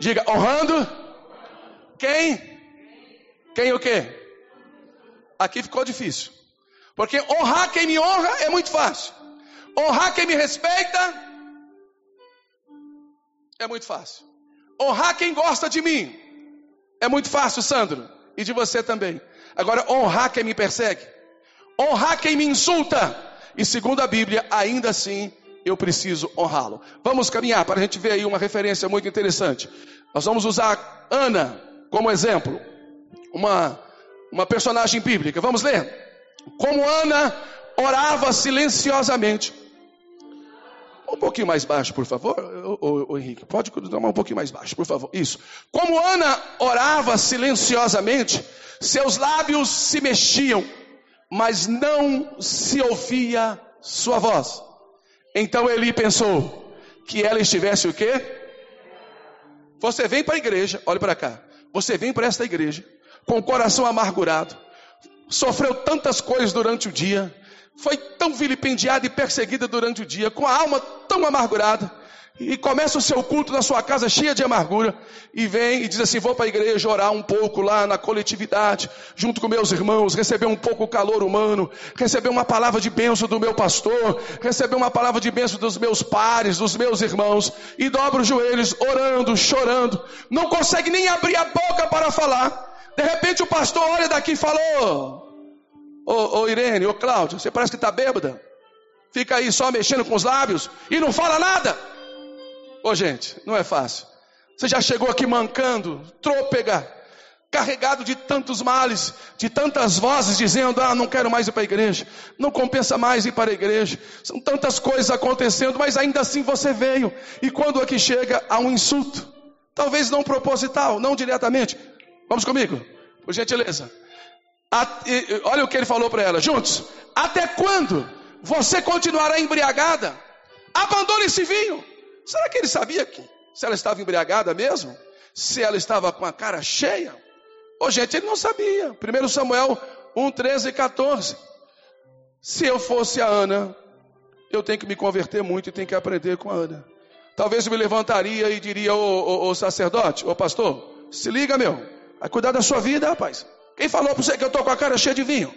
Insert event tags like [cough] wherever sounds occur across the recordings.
Diga, honrando. Quem? Quem o quê? Aqui ficou difícil. Porque honrar quem me honra é muito fácil. Honrar quem me respeita é muito fácil. Honrar quem gosta de mim é muito fácil, Sandro, e de você também. Agora, honrar quem me persegue, honrar quem me insulta, e segundo a Bíblia, ainda assim eu preciso honrá-lo. Vamos caminhar para a gente ver aí uma referência muito interessante. Nós vamos usar Ana como exemplo, uma, uma personagem bíblica. Vamos ler. Como Ana orava silenciosamente. Um pouquinho mais baixo, por favor. Ô, Henrique, pode tomar um pouquinho mais baixo, por favor. Isso. Como Ana orava silenciosamente, seus lábios se mexiam, mas não se ouvia sua voz. Então Eli pensou que ela estivesse o quê? Você vem para a igreja, olhe para cá. Você vem para esta igreja com o coração amargurado, sofreu tantas coisas durante o dia, foi tão vilipendiada e perseguida durante o dia, com a alma tão amargurada, e começa o seu culto na sua casa cheia de amargura, e vem e diz assim: Vou para a igreja orar um pouco lá na coletividade, junto com meus irmãos, receber um pouco o calor humano, receber uma palavra de bênção do meu pastor, receber uma palavra de bênção dos meus pares, dos meus irmãos, e dobra os joelhos, orando, chorando, não consegue nem abrir a boca para falar. De repente o pastor olha daqui e falou: Ô, ô Irene, ô Cláudio, você parece que está bêbada. Fica aí só mexendo com os lábios e não fala nada. Ô gente, não é fácil. Você já chegou aqui mancando, trôpega, carregado de tantos males, de tantas vozes dizendo: Ah, não quero mais ir para a igreja, não compensa mais ir para a igreja. São tantas coisas acontecendo, mas ainda assim você veio. E quando aqui chega, há um insulto, talvez não proposital, não diretamente. Vamos comigo, por gentileza olha o que ele falou para ela: juntos, até quando você continuará embriagada? Abandone esse vinho. Será que ele sabia que se ela estava embriagada mesmo? Se ela estava com a cara cheia? Ô gente, ele não sabia. 1 Samuel 1, 13 e 14. Se eu fosse a Ana, eu tenho que me converter muito e tenho que aprender com a Ana. Talvez eu me levantaria e diria, ô, sacerdote, ô pastor, se liga meu, vai cuidar da sua vida, rapaz. Quem falou para você que eu estou com a cara cheia de vinho?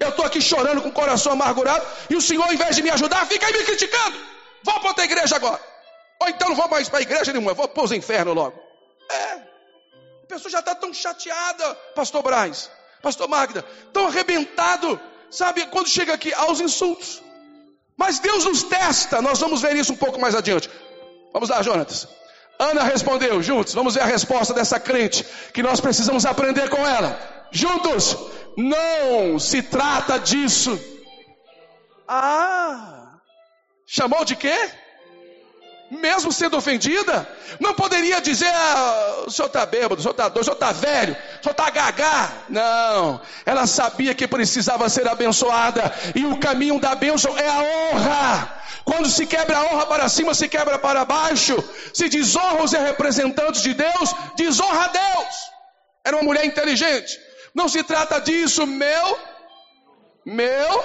Eu estou aqui chorando com o coração amargurado e o Senhor, ao invés de me ajudar, fica aí me criticando. Vou para outra igreja agora. Ou então não vou mais para a igreja nenhuma, vou para os infernos logo. É. A pessoa já está tão chateada, pastor Braz, pastor Magda, tão arrebentado, sabe, quando chega aqui aos insultos. Mas Deus nos testa, nós vamos ver isso um pouco mais adiante. Vamos lá, Jonatas. Ana respondeu, juntos, vamos ver a resposta dessa crente, que nós precisamos aprender com ela juntos. Não se trata disso. Ah, chamou de quê? Mesmo sendo ofendida, não poderia dizer: ah, o senhor está bêbado, o senhor está doido, o senhor está velho, o senhor está gagá. Não, ela sabia que precisava ser abençoada, e o caminho da bênção é a honra. Quando se quebra a honra para cima, se quebra para baixo. Se desonra os representantes de Deus, desonra a Deus. Era uma mulher inteligente. Não se trata disso, meu. Meu.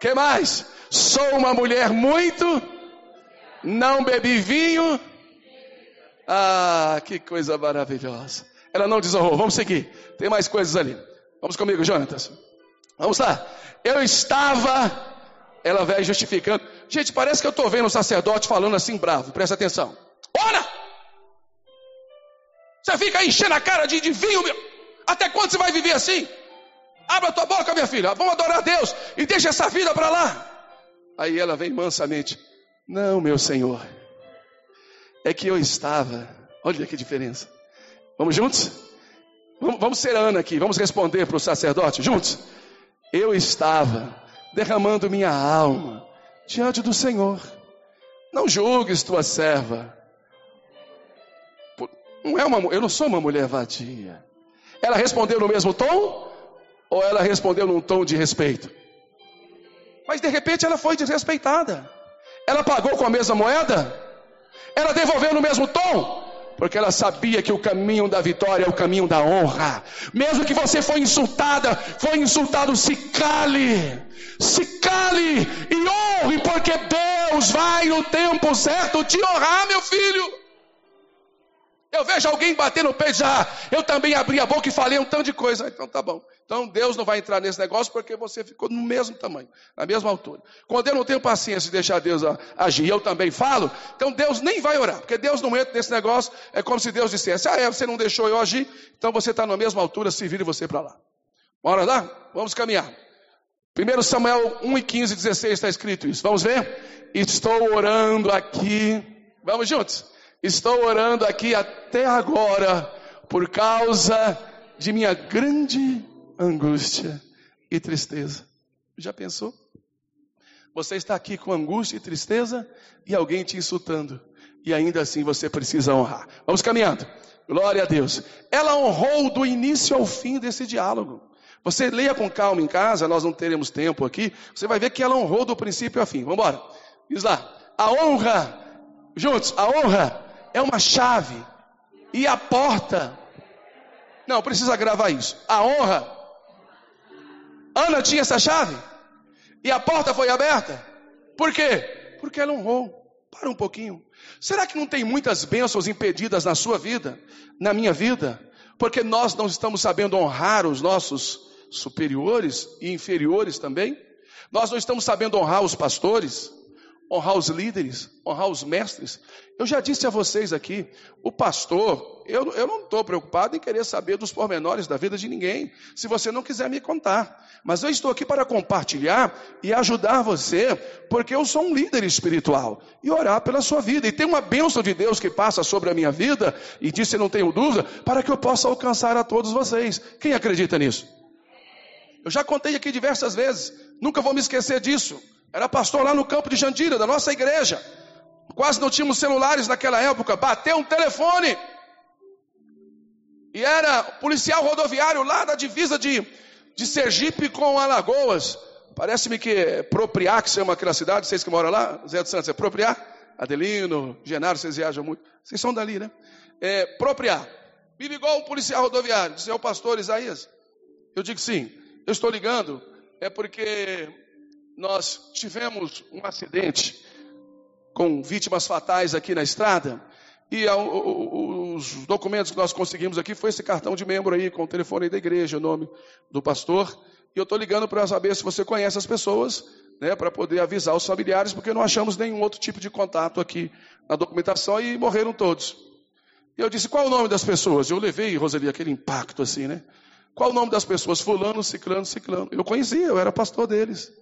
Que mais? Sou uma mulher muito. Não bebi vinho. Ah, que coisa maravilhosa. Ela não desonrou. Vamos seguir. Tem mais coisas ali. Vamos comigo, Jonatas. Vamos lá. Eu estava. Ela vai justificando. Gente, parece que eu estou vendo o sacerdote falando assim bravo. Presta atenção. Ora! Você fica enchendo a cara de, de vinho, meu. Até quando você vai viver assim? Abra tua boca, minha filha. Vamos adorar a Deus e deixa essa vida para lá. Aí ela vem mansamente. Não, meu Senhor. É que eu estava. Olha que diferença. Vamos juntos? Vamos, vamos ser Ana aqui. Vamos responder para o sacerdote juntos. Eu estava derramando minha alma diante do Senhor. Não julgues tua serva. Não é uma, eu não sou uma mulher vadia. Ela respondeu no mesmo tom? Ou ela respondeu num tom de respeito? Mas de repente ela foi desrespeitada. Ela pagou com a mesma moeda? Ela devolveu no mesmo tom? Porque ela sabia que o caminho da vitória é o caminho da honra. Mesmo que você foi insultada, foi insultado, se cale. Se cale e honre, porque Deus vai no tempo certo te honrar, meu filho. eu vejo alguém bater no peito, já, eu também abri a boca e falei um tanto de coisa. Então tá bom. Então Deus não vai entrar nesse negócio porque você ficou no mesmo tamanho, na mesma altura. Quando eu não tenho paciência de deixar Deus agir, eu também falo, então Deus nem vai orar, porque Deus não entra nesse negócio. É como se Deus dissesse: Ah, é, você não deixou eu agir, então você está na mesma altura, se vire você para lá. Bora lá? Vamos caminhar. 1 Samuel 1 e 15, 16 está escrito isso. Vamos ver? Estou orando aqui. Vamos juntos? Estou orando aqui até agora por causa de minha grande angústia e tristeza. Já pensou? Você está aqui com angústia e tristeza e alguém te insultando. E ainda assim você precisa honrar. Vamos caminhando. Glória a Deus. Ela honrou do início ao fim desse diálogo. Você leia com calma em casa, nós não teremos tempo aqui. Você vai ver que ela honrou do princípio ao fim. Vamos embora. Diz lá. A honra, juntos, a honra é uma chave. E a porta. Não, precisa gravar isso. A honra. Ana tinha essa chave. E a porta foi aberta. Por quê? Porque ela honrou. Para um pouquinho. Será que não tem muitas bênçãos impedidas na sua vida, na minha vida? Porque nós não estamos sabendo honrar os nossos superiores e inferiores também. Nós não estamos sabendo honrar os pastores, honrar os líderes, honrar os mestres. Eu já disse a vocês aqui, o pastor, eu, eu não estou preocupado em querer saber dos pormenores da vida de ninguém, se você não quiser me contar. Mas eu estou aqui para compartilhar e ajudar você, porque eu sou um líder espiritual e orar pela sua vida. E tem uma bênção de Deus que passa sobre a minha vida, e disse, não tenho dúvida, para que eu possa alcançar a todos vocês. Quem acredita nisso? Eu já contei aqui diversas vezes, nunca vou me esquecer disso. Era pastor lá no campo de Jandira, da nossa igreja. Quase não tínhamos celulares naquela época. Bateu um telefone. E era policial rodoviário lá da divisa de, de Sergipe com Alagoas. Parece-me que é Propriar, que chama aquela cidade, vocês que moram lá, Zé dos Santos, é Propriar? Adelino, Genaro, vocês viajam muito. Vocês são dali, né? É, Propriar. Me ligou um policial rodoviário, disse, é o pastor Isaías? Eu digo sim. Eu estou ligando, é porque nós tivemos um acidente com vítimas fatais aqui na estrada. E os documentos que nós conseguimos aqui foi esse cartão de membro aí, com o telefone da igreja, o nome do pastor. E eu estou ligando para saber se você conhece as pessoas, né, para poder avisar os familiares, porque não achamos nenhum outro tipo de contato aqui na documentação e morreram todos. E eu disse, qual o nome das pessoas? Eu levei, Roseli, aquele impacto assim, né? Qual o nome das pessoas? Fulano, ciclano, ciclano. Eu conhecia, eu era pastor deles.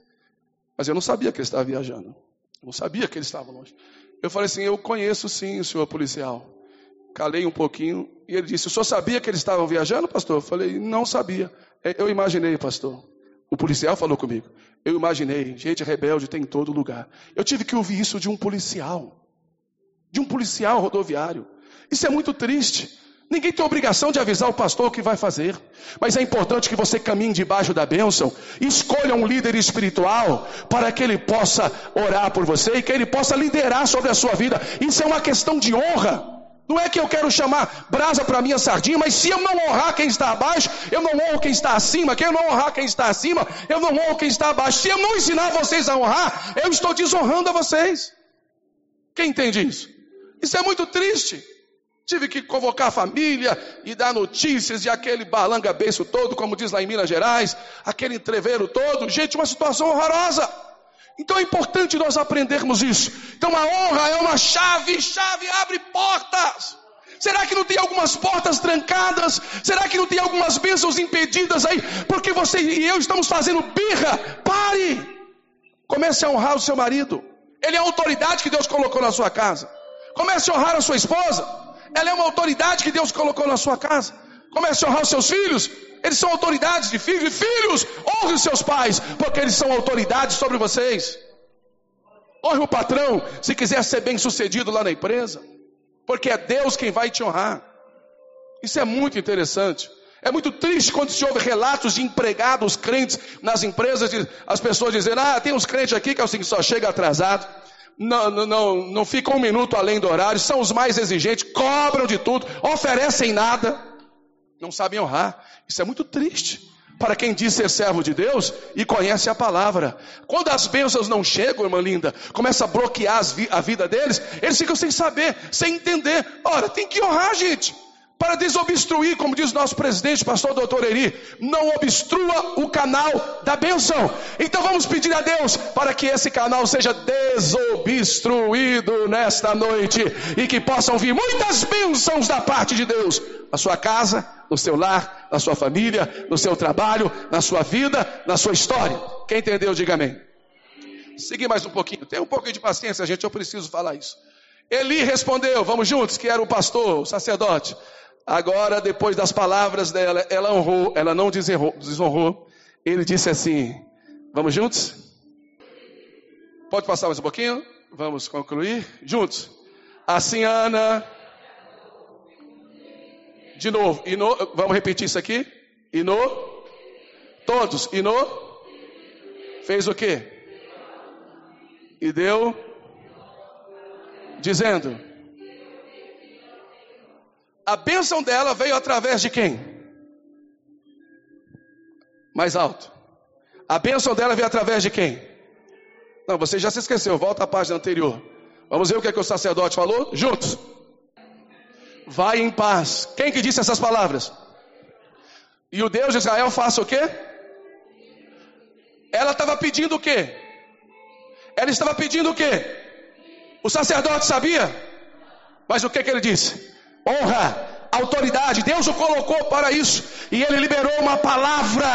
Mas eu não sabia que ele estava viajando. Eu não sabia que ele estava longe. Eu falei assim: Eu conheço sim o senhor policial. Calei um pouquinho e ele disse: O senhor sabia que eles estavam viajando, pastor? Eu falei: Não sabia. É, eu imaginei, pastor. O policial falou comigo. Eu imaginei. Gente rebelde tem em todo lugar. Eu tive que ouvir isso de um policial. De um policial rodoviário. Isso é muito triste. Ninguém tem obrigação de avisar o pastor o que vai fazer. Mas é importante que você caminhe debaixo da bênção. Escolha um líder espiritual para que ele possa orar por você e que ele possa liderar sobre a sua vida. Isso é uma questão de honra. Não é que eu quero chamar brasa para minha sardinha, mas se eu não honrar quem está abaixo, eu não honro quem está acima. Quem eu não honrar quem está acima, eu não honro quem está abaixo. Se eu não ensinar vocês a honrar, eu estou desonrando a vocês. Quem entende isso? Isso é muito triste. Tive que convocar a família e dar notícias de aquele balanga beiço todo, como diz lá em Minas Gerais, aquele entreveiro todo. Gente, uma situação horrorosa. Então é importante nós aprendermos isso. Então a honra é uma chave, chave abre portas. Será que não tem algumas portas trancadas? Será que não tem algumas bênçãos impedidas aí? Porque você e eu estamos fazendo birra. Pare! Comece a honrar o seu marido. Ele é a autoridade que Deus colocou na sua casa. Comece a honrar a sua esposa. Ela é uma autoridade que Deus colocou na sua casa. Comece a honrar os seus filhos. Eles são autoridades de filhos. Filhos, honre os seus pais, porque eles são autoridades sobre vocês. Honre o patrão, se quiser ser bem sucedido lá na empresa. Porque é Deus quem vai te honrar. Isso é muito interessante. É muito triste quando se ouve relatos de empregados crentes nas empresas, as pessoas dizendo, ah, tem uns crentes aqui que é o seguinte, só chega atrasado não, não, não ficam um minuto além do horário, são os mais exigentes, cobram de tudo, oferecem nada, não sabem honrar. Isso é muito triste, para quem diz ser servo de Deus e conhece a palavra. Quando as bênçãos não chegam, irmã linda, começa a bloquear a vida deles, eles ficam sem saber, sem entender. Ora, tem que honrar, gente para desobstruir, como diz nosso presidente, pastor doutor Eri, não obstrua o canal da benção. Então vamos pedir a Deus para que esse canal seja desobstruído nesta noite e que possam vir muitas bênçãos da parte de Deus na sua casa, no seu lar, na sua família, no seu trabalho, na sua vida, na sua história. Quem entendeu, diga amém. Seguir mais um pouquinho. Tem um pouquinho de paciência, gente, eu preciso falar isso. Eli respondeu, vamos juntos, que era o pastor, o sacerdote. Agora, depois das palavras dela, ela honrou, ela não desonrou. Ele disse assim: Vamos juntos? Pode passar mais um pouquinho? Vamos concluir? Juntos. Assim, Ana. De novo. E no, vamos repetir isso aqui? E no. Todos. E no. Fez o quê? E deu. Dizendo. A bênção dela veio através de quem? Mais alto. A bênção dela veio através de quem? Não, você já se esqueceu. Volta à página anterior. Vamos ver o que, é que o sacerdote falou? Juntos. Vai em paz. Quem que disse essas palavras? E o Deus de Israel faça o quê? Ela estava pedindo o quê? Ela estava pedindo o quê? O sacerdote sabia? Mas o que, que ele disse? Honra, autoridade. Deus o colocou para isso. E ele liberou uma palavra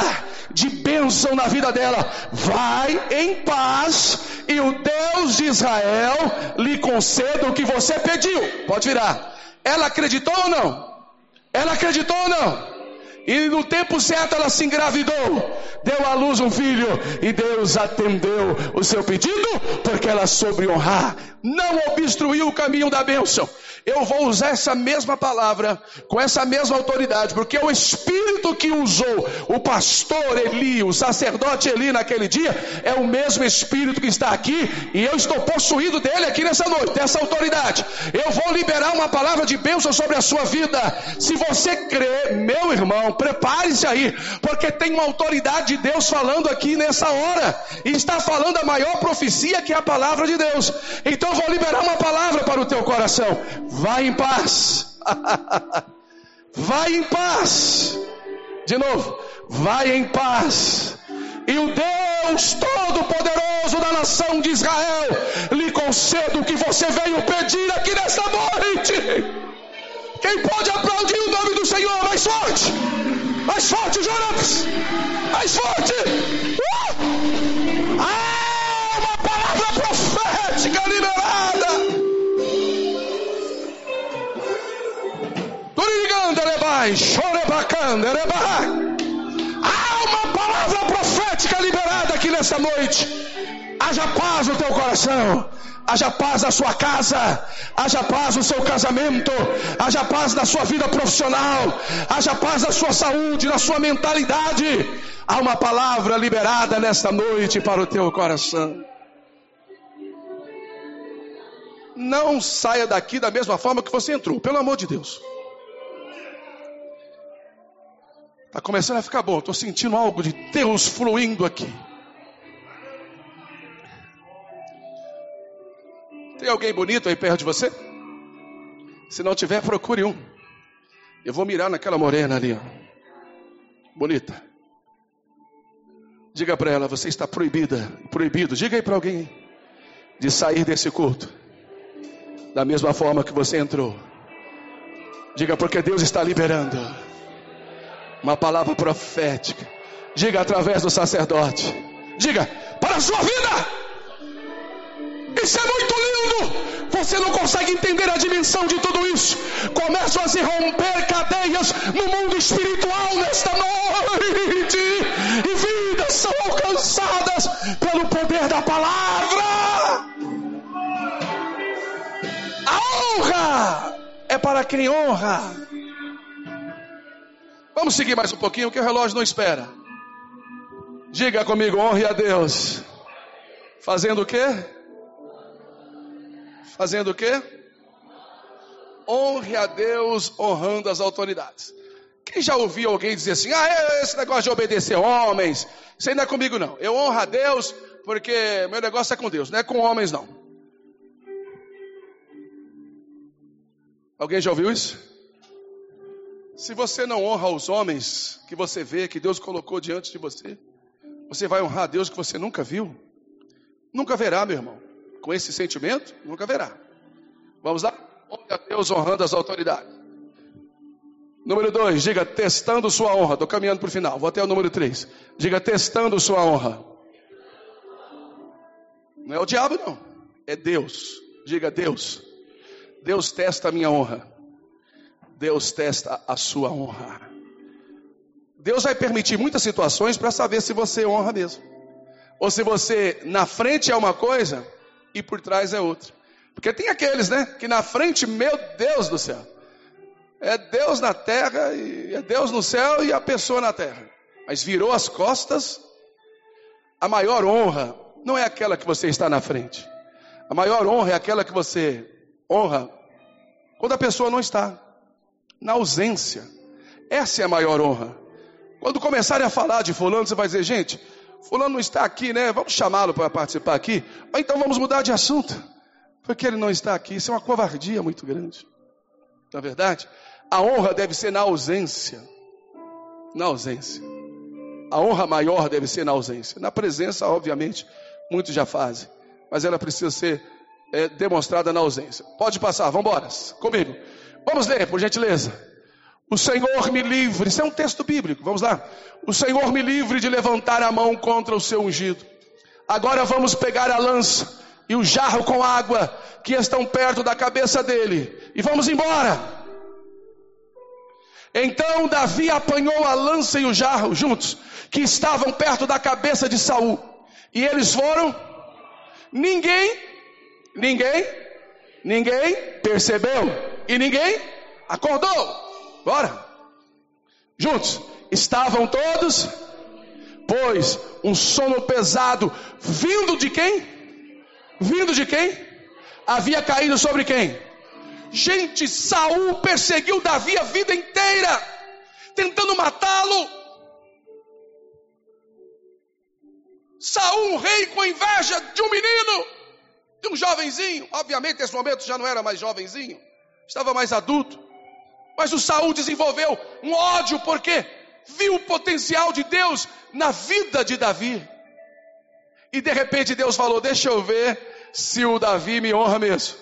de bênção na vida dela. Vai em paz e o Deus de Israel lhe conceda o que você pediu. Pode virar. Ela acreditou ou não? Ela acreditou ou não? E no tempo certo ela se engravidou, deu à luz um filho, e Deus atendeu o seu pedido, porque ela soube honrar, não obstruiu o caminho da bênção eu vou usar essa mesma palavra, com essa mesma autoridade, porque o Espírito que usou o pastor Eli, o sacerdote Eli naquele dia, é o mesmo Espírito que está aqui, e eu estou possuído dele aqui nessa noite, dessa autoridade. Eu vou liberar uma palavra de bênção sobre a sua vida. Se você crê, meu irmão, prepare-se aí, porque tem uma autoridade de Deus falando aqui nessa hora, e está falando a maior profecia que é a palavra de Deus. Então vou liberar uma palavra para o teu coração. Vai em paz. [laughs] vai em paz. De novo, vai em paz. E o Deus Todo-Poderoso da nação de Israel lhe conceda o que você veio pedir aqui nesta noite. Quem pode aplaudir o nome do Senhor mais forte? Mais forte, Joraps! Mais forte! Uh! Ah, uma palavra profética liberada! Há uma palavra profética liberada aqui nessa noite. Haja paz no teu coração. Haja paz na sua casa, haja paz no seu casamento, haja paz na sua vida profissional, haja paz na sua saúde, na sua mentalidade. Há uma palavra liberada nesta noite para o teu coração. Não saia daqui da mesma forma que você entrou, pelo amor de Deus. Está começando a ficar bom. Estou sentindo algo de Deus fluindo aqui. Alguém bonito aí perto de você? Se não tiver, procure um. Eu vou mirar naquela morena ali, ó. Bonita. Diga para ela, você está proibida, proibido. Diga aí para alguém de sair desse culto da mesma forma que você entrou. Diga porque Deus está liberando uma palavra profética. Diga através do sacerdote. Diga para a sua vida. Isso é muito lindo. Você não consegue entender a dimensão de tudo isso. Começam a se romper cadeias no mundo espiritual nesta noite. E vidas são alcançadas pelo poder da palavra. A honra é para quem honra. Vamos seguir mais um pouquinho, que o relógio não espera. Diga comigo, honre a Deus. Fazendo o quê? Fazendo o quê? Honre a Deus honrando as autoridades. Quem já ouviu alguém dizer assim: ah, é, esse negócio de obedecer homens, isso aí não é comigo não. Eu honro a Deus porque meu negócio é com Deus, não é com homens não. Alguém já ouviu isso? Se você não honra os homens que você vê, que Deus colocou diante de você, você vai honrar a Deus que você nunca viu? Nunca verá, meu irmão. Com esse sentimento, nunca verá. Vamos lá? Honre a Deus honrando as autoridades. Número dois, diga testando sua honra. Estou caminhando para o final. Vou até o número três. Diga testando sua honra. Não é o diabo, não. É Deus. Diga Deus. Deus testa a minha honra. Deus testa a sua honra. Deus vai permitir muitas situações para saber se você honra mesmo. Ou se você na frente é uma coisa e por trás é outra. Porque tem aqueles, né? Que na frente, meu Deus do céu. É Deus na terra e é Deus no céu e a pessoa na terra. Mas virou as costas. A maior honra não é aquela que você está na frente. A maior honra é aquela que você honra quando a pessoa não está. Na ausência. Essa é a maior honra. Quando começarem a falar de fulano, você vai dizer, gente, fulano não está aqui, né? Vamos chamá-lo para participar aqui. Ou então vamos mudar de assunto. Porque ele não está aqui. Isso é uma covardia muito grande. Na é verdade, a honra deve ser na ausência. Na ausência. A honra maior deve ser na ausência. Na presença, obviamente, muitos já fazem. Mas ela precisa ser é, demonstrada na ausência. Pode passar, vamos embora. Comigo. Vamos ler, por gentileza. O Senhor me livre, isso é um texto bíblico, vamos lá. O Senhor me livre de levantar a mão contra o seu ungido. Agora vamos pegar a lança e o jarro com água que estão perto da cabeça dele e vamos embora. Então Davi apanhou a lança e o jarro juntos, que estavam perto da cabeça de Saul. E eles foram. Ninguém, ninguém, ninguém percebeu. E ninguém acordou. Bora. Juntos. Estavam todos, pois um sono pesado vindo de quem? Vindo de quem? Havia caído sobre quem? Gente, Saul perseguiu Davi a vida inteira, tentando matá-lo. Saul, um rei com inveja de um menino, de um jovenzinho. Obviamente, nesse momento já não era mais jovenzinho, estava mais adulto. Mas o Saul desenvolveu um ódio porque viu o potencial de Deus na vida de Davi. E de repente Deus falou: Deixa eu ver se o Davi me honra mesmo.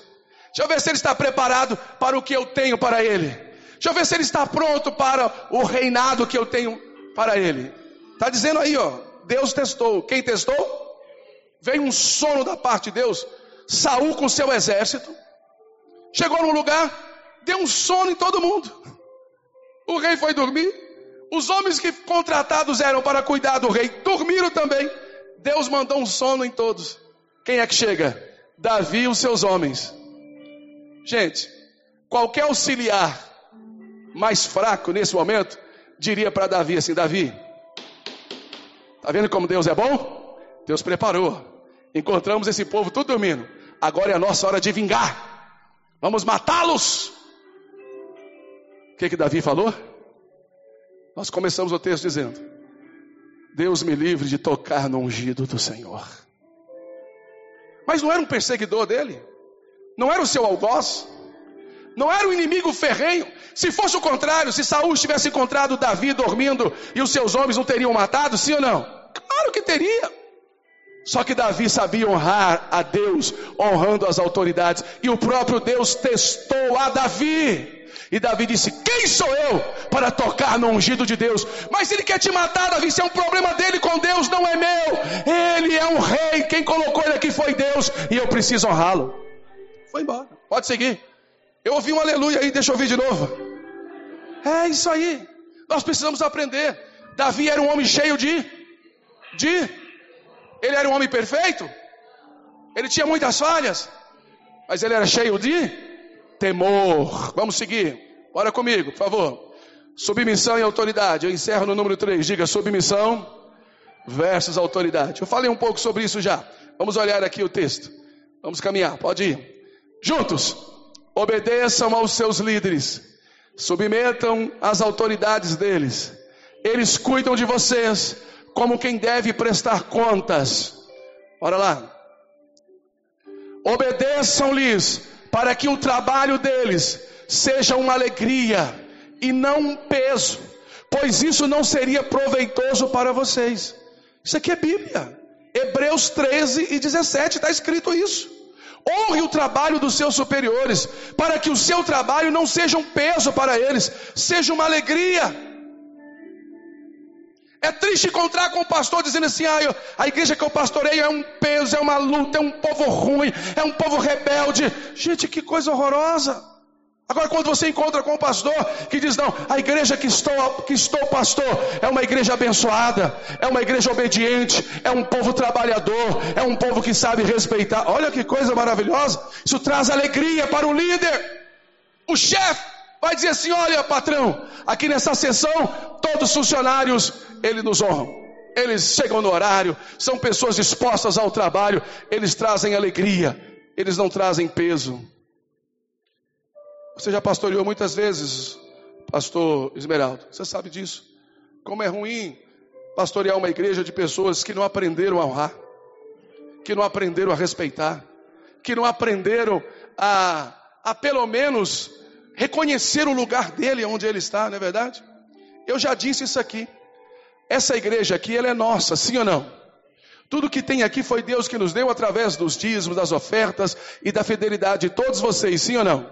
Deixa eu ver se ele está preparado para o que eu tenho para ele. Deixa eu ver se ele está pronto para o reinado que eu tenho para ele. Está dizendo aí, ó. Deus testou. Quem testou? Veio um sono da parte de Deus. Saul com seu exército. Chegou num lugar, deu um sono em todo mundo. O rei foi dormir. Os homens que contratados eram para cuidar do rei dormiram também. Deus mandou um sono em todos. Quem é que chega? Davi e os seus homens. Gente, qualquer auxiliar mais fraco nesse momento diria para Davi assim: Davi, tá vendo como Deus é bom? Deus preparou. Encontramos esse povo tudo dormindo. Agora é a nossa hora de vingar. Vamos matá-los. O que que Davi falou? Nós começamos o texto dizendo: Deus me livre de tocar no ungido do Senhor. Mas não era um perseguidor dele? Não era o seu algoz? Não era o inimigo ferrenho? Se fosse o contrário, se Saul tivesse encontrado Davi dormindo e os seus homens não teriam matado, sim ou não? Claro que teria. Só que Davi sabia honrar a Deus, honrando as autoridades, e o próprio Deus testou a Davi. E Davi disse: Quem sou eu para tocar no ungido de Deus? Mas ele quer te matar, Davi. Isso é um problema dele com Deus, não é meu. Ele é um rei. Quem colocou ele aqui foi Deus. E eu preciso honrá-lo. Foi embora. Pode seguir. Eu ouvi um aleluia aí, deixa eu ouvir de novo. É isso aí. Nós precisamos aprender. Davi era um homem cheio de. De. Ele era um homem perfeito. Ele tinha muitas falhas. Mas ele era cheio de temor. Vamos seguir. Bora comigo, por favor. Submissão e autoridade. Eu encerro no número 3. Diga submissão versus autoridade. Eu falei um pouco sobre isso já. Vamos olhar aqui o texto. Vamos caminhar. Pode ir. Juntos. Obedeçam aos seus líderes. Submetam as autoridades deles. Eles cuidam de vocês como quem deve prestar contas. Ora lá. Obedeçam-lhes para que o trabalho deles seja uma alegria e não um peso, pois isso não seria proveitoso para vocês. Isso aqui é Bíblia. Hebreus 13 e 17 está escrito isso. Honre o trabalho dos seus superiores, para que o seu trabalho não seja um peso para eles, seja uma alegria. É triste encontrar com o pastor dizendo assim: ah, eu, a igreja que eu pastoreio é um peso, é uma luta, é um povo ruim, é um povo rebelde. Gente, que coisa horrorosa. Agora, quando você encontra com um pastor que diz: Não, a igreja que estou, que estou pastor é uma igreja abençoada, é uma igreja obediente, é um povo trabalhador, é um povo que sabe respeitar. Olha que coisa maravilhosa. Isso traz alegria para o líder. O chefe vai dizer assim: olha, patrão, aqui nessa sessão, todos os funcionários, eles nos honram. Eles chegam no horário, são pessoas dispostas ao trabalho, eles trazem alegria, eles não trazem peso. Você já pastoreou muitas vezes, pastor Esmeraldo, você sabe disso. Como é ruim pastorear uma igreja de pessoas que não aprenderam a honrar, que não aprenderam a respeitar, que não aprenderam a, a pelo menos reconhecer o lugar dele onde ele está, não é verdade? Eu já disse isso aqui. Essa igreja aqui, ela é nossa, sim ou não? Tudo que tem aqui foi Deus que nos deu através dos dízimos, das ofertas e da fidelidade de todos vocês, sim ou não?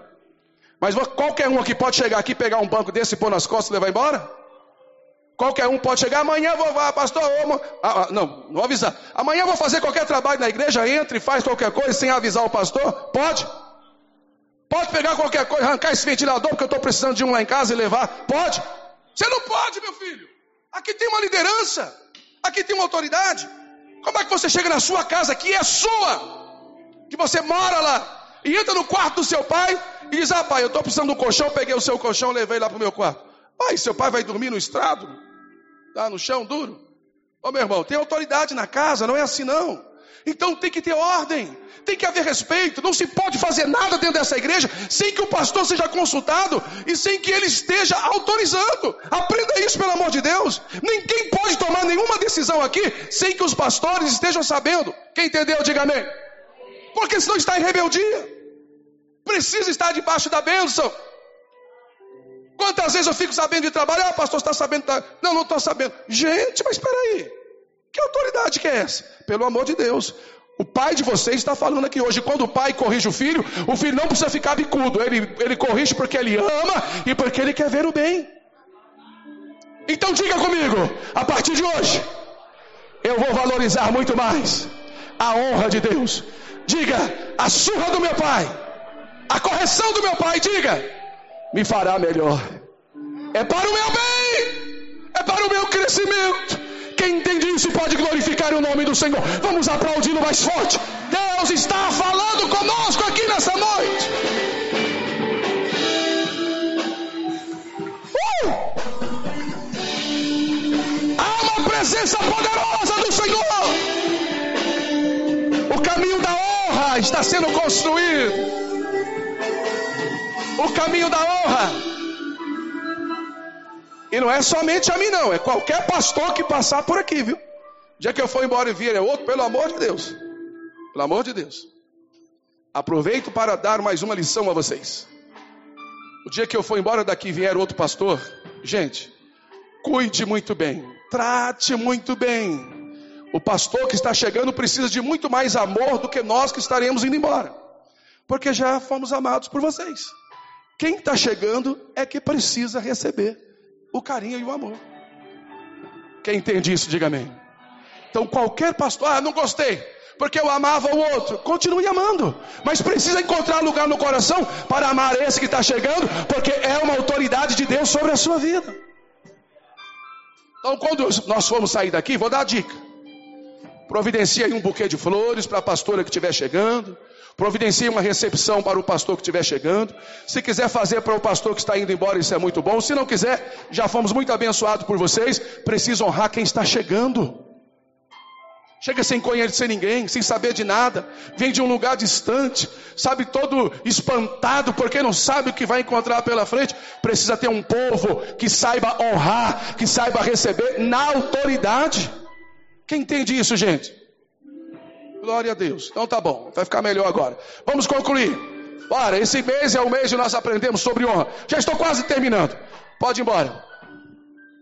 Mas qualquer um aqui pode chegar aqui, pegar um banco desse, pôr nas costas e levar embora? Qualquer um pode chegar, amanhã vou, ah, pastor, ah, ah, não, não avisar. Amanhã vou fazer qualquer trabalho na igreja, entra e faz qualquer coisa sem avisar o pastor? Pode? Pode pegar qualquer coisa, arrancar esse ventilador, porque eu estou precisando de um lá em casa e levar? Pode? Você não pode, meu filho. Aqui tem uma liderança, aqui tem uma autoridade. Como é que você chega na sua casa, que é sua, que você mora lá, e entra no quarto do seu pai e diz: Ah, pai, eu estou precisando um colchão, peguei o seu colchão, levei lá para o meu quarto. Pai, seu pai vai dormir no estrado? Tá no chão duro? Ô meu irmão, tem autoridade na casa, não é assim não. Então tem que ter ordem, tem que haver respeito. Não se pode fazer nada dentro dessa igreja sem que o pastor seja consultado e sem que ele esteja autorizando. Aprenda isso, pelo amor de Deus. Ninguém pode tomar nenhuma decisão aqui sem que os pastores estejam sabendo. Quem entendeu, diga amém. Porque senão está em rebeldia. Precisa estar debaixo da bênção. Quantas vezes eu fico sabendo de trabalho? Ah, pastor, está sabendo? Tá... Não, não estou sabendo. Gente, mas espera aí. Que autoridade que é essa? Pelo amor de Deus. O pai de vocês está falando aqui hoje. Quando o pai corrige o filho, o filho não precisa ficar bicudo. Ele, ele corrige porque ele ama e porque ele quer ver o bem. Então diga comigo, a partir de hoje, eu vou valorizar muito mais a honra de Deus. Diga, a surra do meu pai, a correção do meu pai, diga, me fará melhor. É para o meu bem, é para o meu crescimento. Quem entende isso pode glorificar o nome do Senhor. Vamos aplaudindo mais forte. Deus está falando conosco aqui nessa noite. Uh! Há uma presença poderosa do Senhor. O caminho da honra está sendo construído. O caminho da honra e não é somente a mim, não. É qualquer pastor que passar por aqui, viu? Já que eu for embora e vier é outro, pelo amor de Deus. Pelo amor de Deus. Aproveito para dar mais uma lição a vocês. O dia que eu for embora daqui e vier outro pastor, gente, cuide muito bem, trate muito bem. O pastor que está chegando precisa de muito mais amor do que nós que estaremos indo embora, porque já fomos amados por vocês. Quem está chegando é que precisa receber o carinho e o amor. Quem entende isso, diga amém. Então, qualquer pastor, ah, não gostei, porque eu amava o outro, continue amando, mas precisa encontrar lugar no coração para amar esse que está chegando, porque é uma autoridade de Deus sobre a sua vida. Então, quando nós formos sair daqui, vou dar a dica: providencie aí um buquê de flores para a pastora que estiver chegando. Providencie uma recepção para o pastor que estiver chegando. Se quiser fazer para o pastor que está indo embora, isso é muito bom. Se não quiser, já fomos muito abençoados por vocês. Precisa honrar quem está chegando. Chega sem conhecer ninguém, sem saber de nada, vem de um lugar distante, sabe, todo espantado porque não sabe o que vai encontrar pela frente. Precisa ter um povo que saiba honrar, que saiba receber na autoridade. Quem entende isso, gente? Glória a Deus. Então tá bom, vai ficar melhor agora. Vamos concluir. Bora, esse mês é o mês de nós aprendemos sobre honra. Já estou quase terminando. Pode ir embora.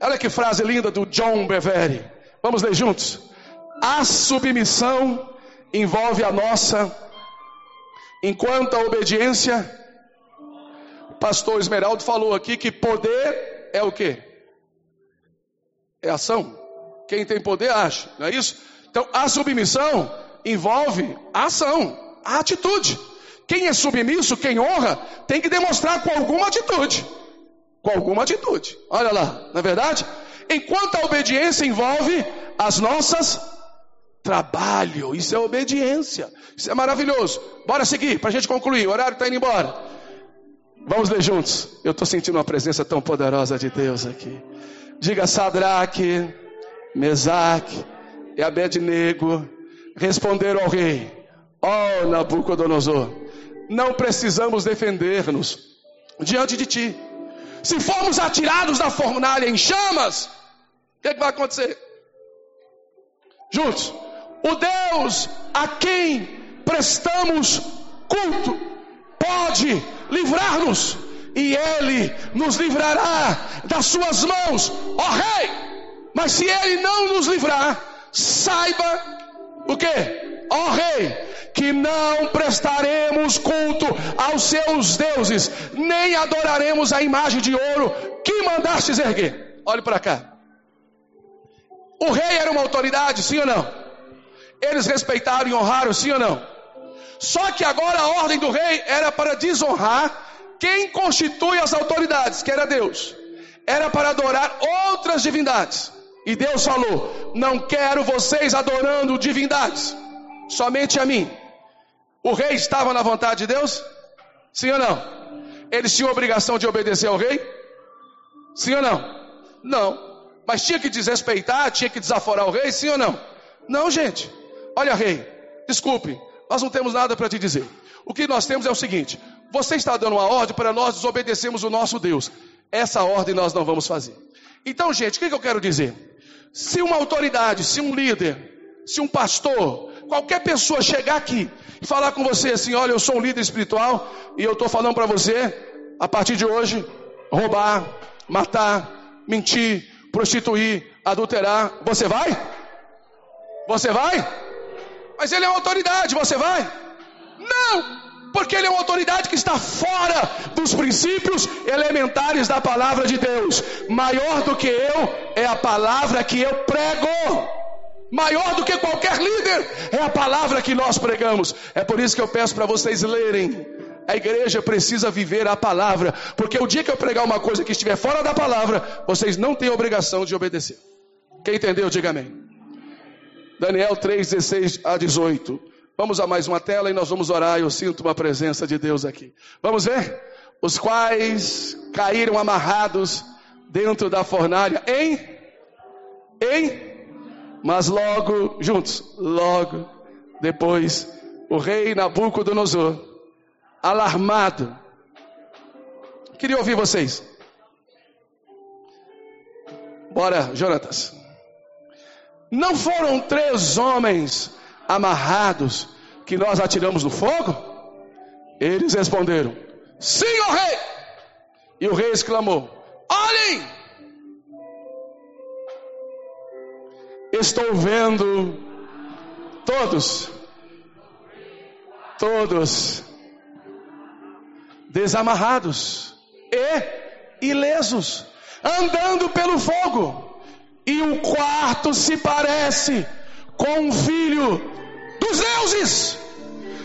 Olha que frase linda do John Bevere. Vamos ler juntos. A submissão envolve a nossa, enquanto a obediência, pastor Esmeraldo falou aqui que poder é o que? É ação. Quem tem poder age, não é isso? Então a submissão envolve a ação, a atitude. Quem é submisso, quem honra, tem que demonstrar com alguma atitude. Com alguma atitude. Olha lá, não é verdade? Enquanto a obediência envolve as nossas trabalho, isso é obediência, isso é maravilhoso. Bora seguir, para a gente concluir, o horário está indo embora. Vamos ler juntos. Eu estou sentindo uma presença tão poderosa de Deus aqui. Diga Sadraque, Mesaque e Abednego responderam ao rei: Ó oh, Nabucodonosor, não precisamos defender-nos diante de ti. Se formos atirados da fornalha em chamas, o que, é que vai acontecer? Juntos o Deus a quem prestamos culto pode livrar-nos e ele nos livrará das suas mãos, ó rei. Mas se ele não nos livrar, saiba o que? Ó rei, que não prestaremos culto aos seus deuses, nem adoraremos a imagem de ouro que mandastes erguer. Olhe para cá. O rei era uma autoridade, sim ou não? Eles respeitaram e honraram, sim ou não? Só que agora a ordem do rei era para desonrar quem constitui as autoridades, que era Deus. Era para adorar outras divindades. E Deus falou: Não quero vocês adorando divindades, somente a mim. O rei estava na vontade de Deus? Sim ou não? Eles tinham obrigação de obedecer ao rei? Sim ou não? Não. Mas tinha que desrespeitar, tinha que desaforar o rei? Sim ou não? Não, gente. Olha, rei, desculpe, nós não temos nada para te dizer. O que nós temos é o seguinte: você está dando uma ordem para nós desobedecermos o nosso Deus. Essa ordem nós não vamos fazer. Então, gente, o que, que eu quero dizer? Se uma autoridade, se um líder, se um pastor, qualquer pessoa chegar aqui e falar com você assim: olha, eu sou um líder espiritual e eu estou falando para você, a partir de hoje, roubar, matar, mentir, prostituir, adulterar, você vai? Você vai? Mas ele é uma autoridade, você vai? Não! Porque ele é uma autoridade que está fora dos princípios elementares da palavra de Deus. Maior do que eu é a palavra que eu prego. Maior do que qualquer líder é a palavra que nós pregamos. É por isso que eu peço para vocês lerem. A igreja precisa viver a palavra, porque o dia que eu pregar uma coisa que estiver fora da palavra, vocês não têm obrigação de obedecer. Quem entendeu, diga amém. Daniel 3, 16 a 18. Vamos a mais uma tela e nós vamos orar. Eu sinto uma presença de Deus aqui. Vamos ver? Os quais caíram amarrados dentro da fornalha em em mas logo juntos, logo depois o rei Nabucodonosor alarmado queria ouvir vocês. Bora, Jonatas. Não foram três homens amarrados que nós atiramos no fogo? Eles responderam: Sim, ó rei. E o rei exclamou: Olhem, estou vendo todos, todos desamarrados e ilesos, andando pelo fogo e o quarto se parece com um filho dos deuses.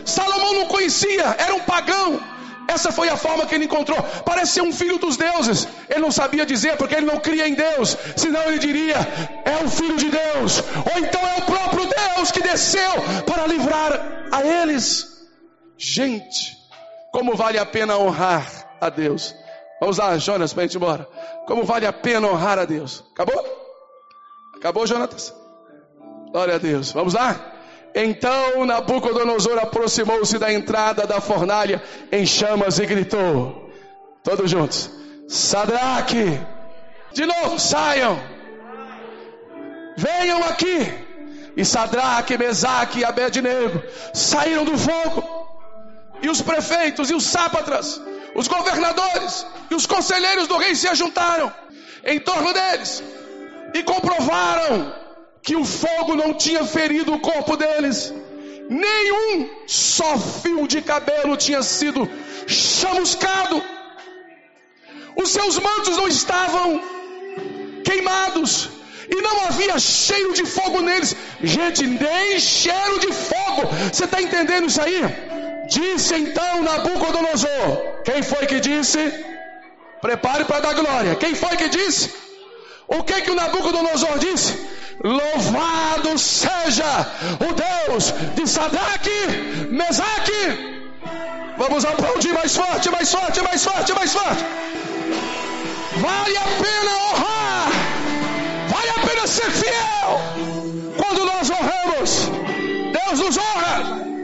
Salomão não conhecia, era um pagão. Essa foi a forma que ele encontrou. Parece ser um filho dos deuses. Ele não sabia dizer porque ele não cria em Deus. Senão ele diria: é o filho de Deus. Ou então é o próprio Deus que desceu para livrar a eles. Gente, como vale a pena honrar a Deus. Vamos lá, Jonas, para a gente ir embora. Como vale a pena honrar a Deus. Acabou? Acabou, Jonatas? Glória a Deus. Vamos lá? Então Nabucodonosor aproximou-se da entrada da fornalha em chamas e gritou: Todos juntos, Sadraque, de novo, saiam, venham aqui. E Sadraque, Mesaque e Abednego saíram do fogo. E os prefeitos e os sápatras, os governadores e os conselheiros do rei se ajuntaram em torno deles e comprovaram que o fogo não tinha ferido o corpo deles. Nenhum só fio de cabelo tinha sido chamuscado. Os seus mantos não estavam queimados. E não havia cheiro de fogo neles. Gente, nem cheiro de fogo. Você está entendendo isso aí? Disse então Nabucodonosor. Quem foi que disse? Prepare para dar glória. Quem foi que disse? O que que o Nabucodonosor disse? Louvado seja o Deus de Sadraque, Mesaque. Vamos aplaudir mais forte, mais forte, mais forte, mais forte. Vale a pena honrar, vale a pena ser fiel. Quando nós honramos, Deus nos honra.